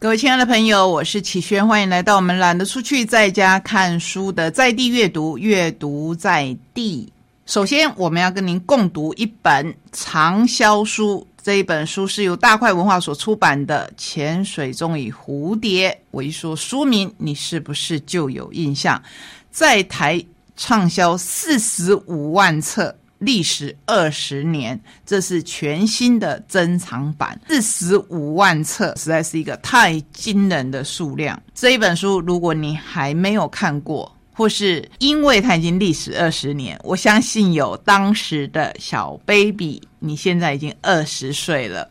各位亲爱的朋友，我是启轩，欢迎来到我们懒得出去在家看书的在地阅读，阅读在地。首先，我们要跟您共读一本畅销书，这一本书是由大块文化所出版的《潜水中与蝴蝶》。我一说书名，你是不是就有印象？在台畅销四十五万册。历时二十年，这是全新的珍藏版，四十五万册，实在是一个太惊人的数量。这一本书，如果你还没有看过，或是因为它已经历史二十年，我相信有当时的小 baby，你现在已经二十岁了，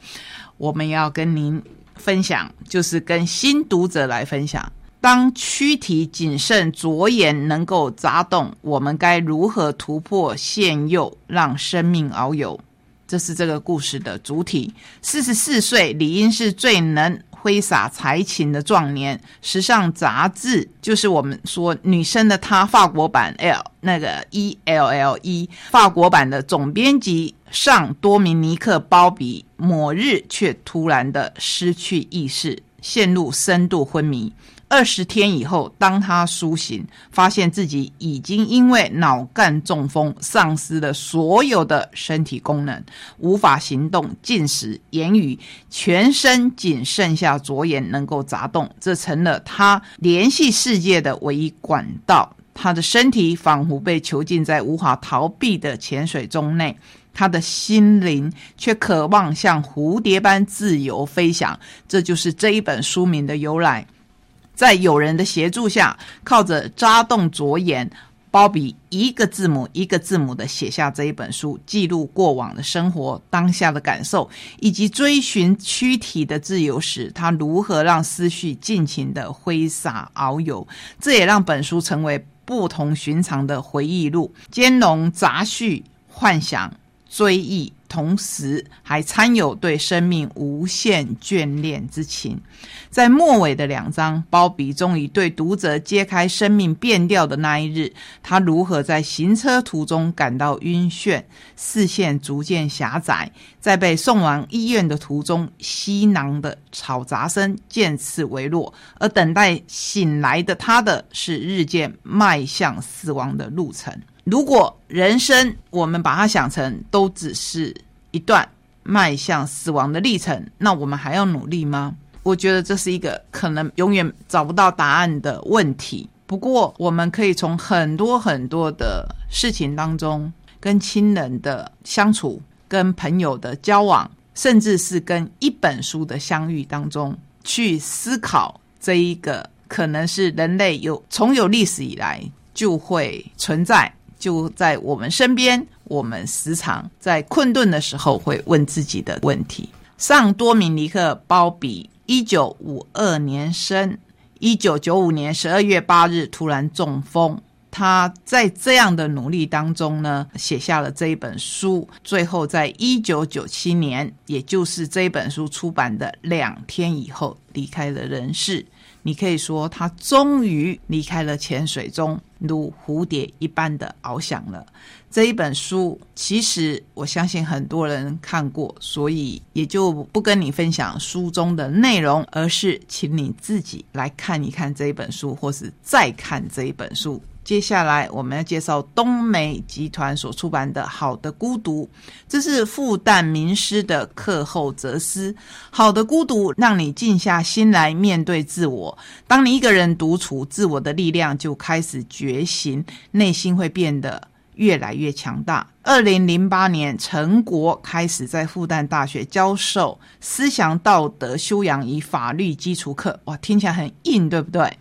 我们要跟您分享，就是跟新读者来分享。当躯体谨慎着眼能够砸动，我们该如何突破现幼，让生命遨游？这是这个故事的主体。四十四岁，理应是最能挥洒才情的壮年。时尚杂志就是我们说女生的她法国版 L 那个 E L L E 法国版的总编辑上多明尼克鲍比，某日却突然的失去意识，陷入深度昏迷。二十天以后，当他苏醒，发现自己已经因为脑干中风丧失了所有的身体功能，无法行动、进食、言语，全身仅剩下左眼能够眨动，这成了他联系世界的唯一管道。他的身体仿佛被囚禁在无法逃避的潜水中内，他的心灵却渴望像蝴蝶般自由飞翔。这就是这一本书名的由来。在友人的协助下，靠着扎动左眼，包比一个字母一个字母的写下这一本书，记录过往的生活、当下的感受，以及追寻躯体的自由时，他如何让思绪尽情的挥洒遨游。这也让本书成为不同寻常的回忆录，兼容杂叙、幻想、追忆。同时还参有对生命无限眷恋之情。在末尾的两章，包比终于对读者揭开生命变调的那一日，他如何在行车途中感到晕眩，视线逐渐狭窄，在被送往医院的途中，稀囊的吵杂声渐次微弱，而等待醒来的他的是日渐迈向死亡的路程。如果人生我们把它想成都只是一段迈向死亡的历程，那我们还要努力吗？我觉得这是一个可能永远找不到答案的问题。不过，我们可以从很多很多的事情当中，跟亲人的相处、跟朋友的交往，甚至是跟一本书的相遇当中，去思考这一个可能是人类有从有历史以来就会存在。就在我们身边，我们时常在困顿的时候会问自己的问题。上多米尼克·鲍比，一九五二年生，一九九五年十二月八日突然中风。他在这样的努力当中呢，写下了这一本书。最后，在一九九七年，也就是这本书出版的两天以后，离开了人世。你可以说，他终于离开了潜水中，如蝴蝶一般的翱翔了。这一本书，其实我相信很多人看过，所以也就不跟你分享书中的内容，而是请你自己来看一看这一本书，或是再看这一本书。接下来我们要介绍东美集团所出版的《好的孤独》，这是复旦名师的课后哲思。好的孤独让你静下心来面对自我。当你一个人独处，自我的力量就开始觉醒，内心会变得越来越强大。二零零八年，陈国开始在复旦大学教授思想道德修养与法律基础课。哇，听起来很硬，对不对？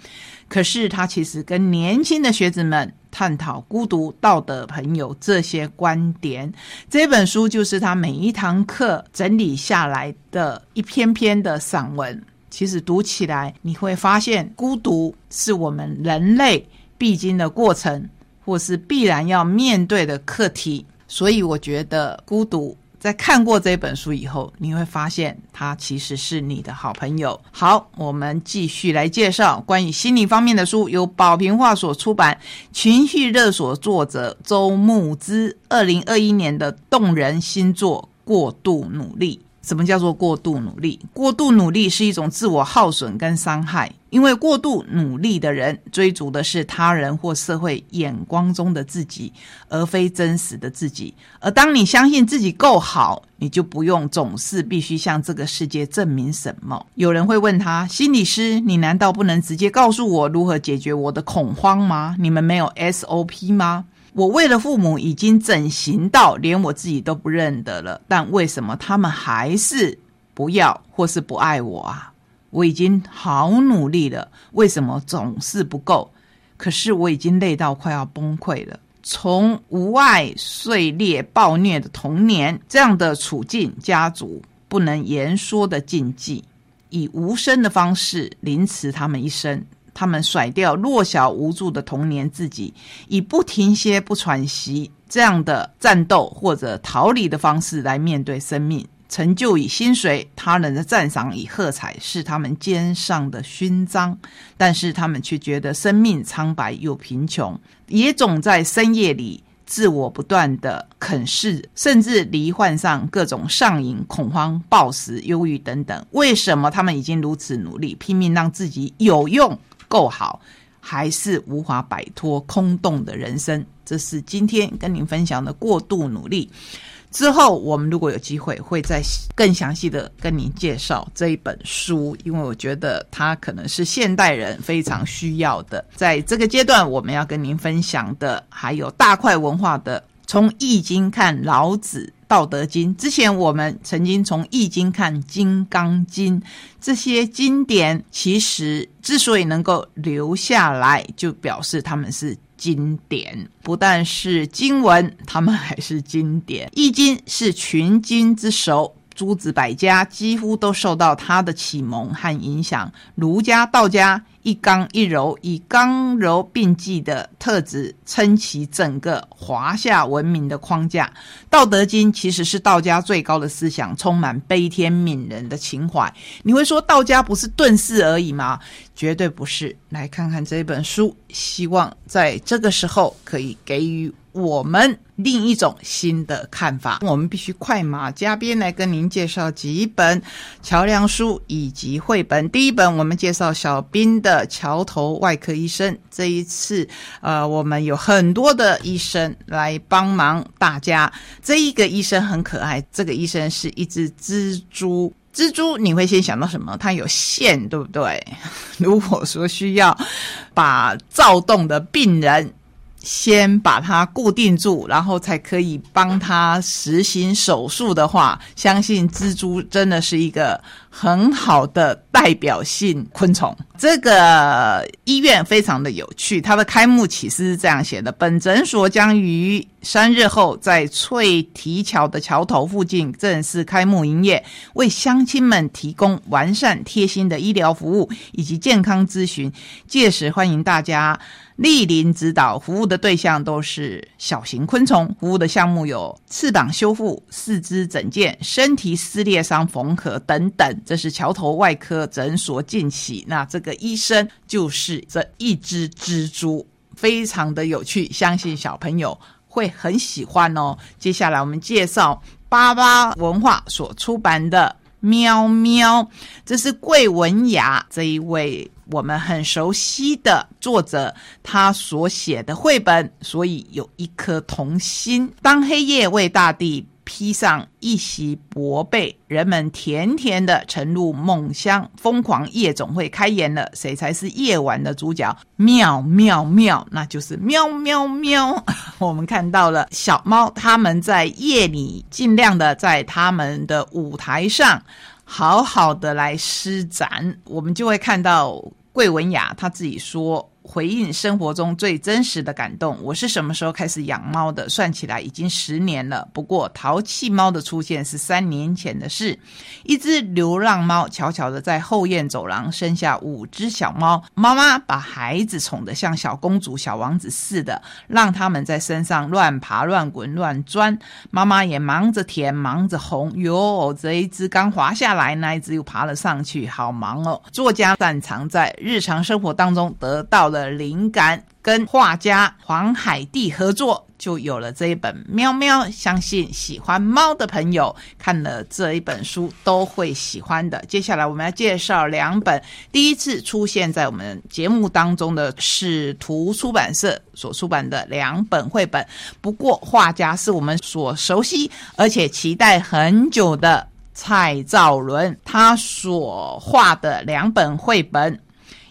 可是他其实跟年轻的学子们探讨孤独、道德、朋友这些观点。这本书就是他每一堂课整理下来的一篇篇的散文。其实读起来你会发现，孤独是我们人类必经的过程，或是必然要面对的课题。所以我觉得孤独。在看过这本书以后，你会发现它其实是你的好朋友。好，我们继续来介绍关于心理方面的书，由宝平画所出版，情绪热所作者周牧之二零二一年的动人新作《过度努力》什么叫做过度努力？过度努力是一种自我耗损跟伤害，因为过度努力的人追逐的是他人或社会眼光中的自己，而非真实的自己。而当你相信自己够好，你就不用总是必须向这个世界证明什么。有人会问他：“心理师，你难道不能直接告诉我如何解决我的恐慌吗？你们没有 SOP 吗？”我为了父母已经整形到连我自己都不认得了，但为什么他们还是不要或是不爱我啊？我已经好努力了，为什么总是不够？可是我已经累到快要崩溃了。从无爱碎裂暴虐的童年这样的处境，家族不能言说的禁忌，以无声的方式凌迟他们一生。他们甩掉弱小无助的童年自己，以不停歇、不喘息这样的战斗或者逃离的方式来面对生命。成就以薪水、他人的赞赏以喝彩是他们肩上的勋章，但是他们却觉得生命苍白又贫穷，也总在深夜里自我不断的啃噬，甚至罹患上各种上瘾、恐慌、暴食、忧郁等等。为什么他们已经如此努力，拼命让自己有用？够好，还是无法摆脱空洞的人生？这是今天跟您分享的过度努力。之后，我们如果有机会，会再更详细的跟您介绍这一本书，因为我觉得它可能是现代人非常需要的。在这个阶段，我们要跟您分享的还有大块文化的。从《易经》看老子。《道德经》之前，我们曾经从《易经》看《金刚经》，这些经典其实之所以能够留下来，就表示他们是经典，不但是经文，他们还是经典。《易经》是群经之首。诸子百家几乎都受到他的启蒙和影响。儒家、道家一刚一柔，以刚柔并济的特质撑起整个华夏文明的框架。《道德经》其实是道家最高的思想，充满悲天悯人的情怀。你会说道家不是遁世而已吗？绝对不是。来看看这本书，希望在这个时候可以给予。我们另一种新的看法，我们必须快马加鞭来跟您介绍几本桥梁书以及绘本。第一本，我们介绍小兵的桥头外科医生。这一次，呃，我们有很多的医生来帮忙大家。这一个医生很可爱，这个医生是一只蜘蛛。蜘蛛，你会先想到什么？它有线，对不对？如果说需要把躁动的病人。先把它固定住，然后才可以帮他实行手术的话，相信蜘蛛真的是一个很好的代表性昆虫。这个医院非常的有趣，它的开幕启示是这样写的：本诊所将于三日后在翠堤桥的桥头附近正式开幕营业，为乡亲们提供完善贴心的医疗服务以及健康咨询。届时欢迎大家。莅临指导，服务的对象都是小型昆虫。服务的项目有翅膀修复、四肢整健、身体撕裂伤缝合等等。这是桥头外科诊所近期。那这个医生就是这一只蜘蛛，非常的有趣，相信小朋友会很喜欢哦。接下来我们介绍巴巴文化所出版的《喵喵》，这是桂文雅这一位。我们很熟悉的作者，他所写的绘本，所以有一颗童心。当黑夜为大地披上一袭薄被，人们甜甜的沉入梦乡，疯狂夜总会开演了。谁才是夜晚的主角？喵喵喵，那就是喵喵喵。我们看到了小猫，他们在夜里尽量的在他们的舞台上。好好的来施展，我们就会看到桂文雅他自己说。回应生活中最真实的感动。我是什么时候开始养猫的？算起来已经十年了。不过淘气猫的出现是三年前的事。一只流浪猫悄悄的在后院走廊生下五只小猫，妈妈把孩子宠得像小公主、小王子似的，让他们在身上乱爬、乱滚、乱钻。妈妈也忙着舔，忙着哄。哟，这一只刚滑下来，那一只又爬了上去，好忙哦。作家擅长在日常生活当中得到了。的灵感跟画家黄海蒂合作，就有了这一本《喵喵》。相信喜欢猫的朋友看了这一本书都会喜欢的。接下来我们要介绍两本第一次出现在我们节目当中的是图出版社所出版的两本绘本。不过画家是我们所熟悉而且期待很久的蔡兆伦，他所画的两本绘本。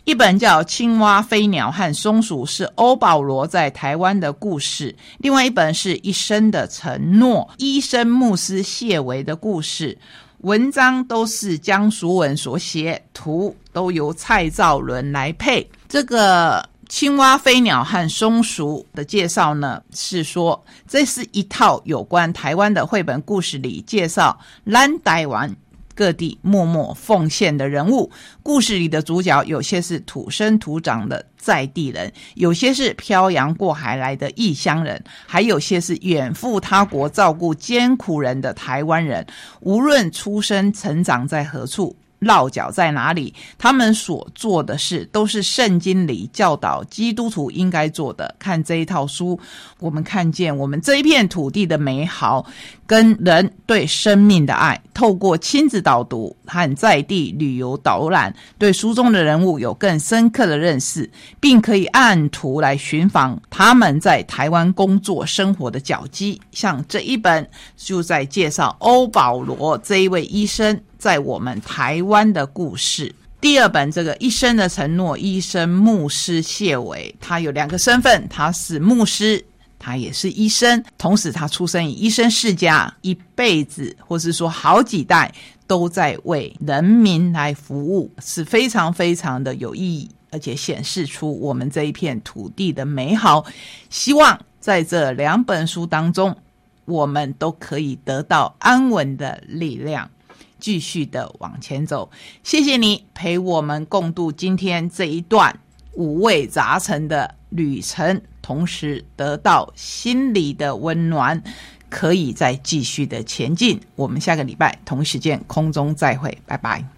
一本叫《青蛙、飞鸟和松鼠》，是欧保罗在台湾的故事；另外一本是一生的承诺，医生牧师谢维的故事。文章都是江淑文所写，图都由蔡兆伦来配。这个《青蛙、飞鸟和松鼠》的介绍呢，是说这是一套有关台湾的绘本故事里介绍蓝台湾。各地默默奉献的人物，故事里的主角有些是土生土长的在地人，有些是漂洋过海来的异乡人，还有些是远赴他国照顾艰苦人的台湾人。无论出生成长在何处。落脚在哪里？他们所做的事都是圣经里教导基督徒应该做的。看这一套书，我们看见我们这一片土地的美好，跟人对生命的爱。透过亲子导读和在地旅游导览，对书中的人物有更深刻的认识，并可以按图来寻访他们在台湾工作生活的脚迹。像这一本就在介绍欧保罗这一位医生。在我们台湾的故事，第二本这个一生的承诺，医生牧师谢伟，他有两个身份，他是牧师，他也是医生，同时他出生于医生世家，一辈子或是说好几代都在为人民来服务，是非常非常的有意义，而且显示出我们这一片土地的美好。希望在这两本书当中，我们都可以得到安稳的力量。继续的往前走，谢谢你陪我们共度今天这一段五味杂陈的旅程，同时得到心里的温暖，可以再继续的前进。我们下个礼拜同时间空中再会，拜拜。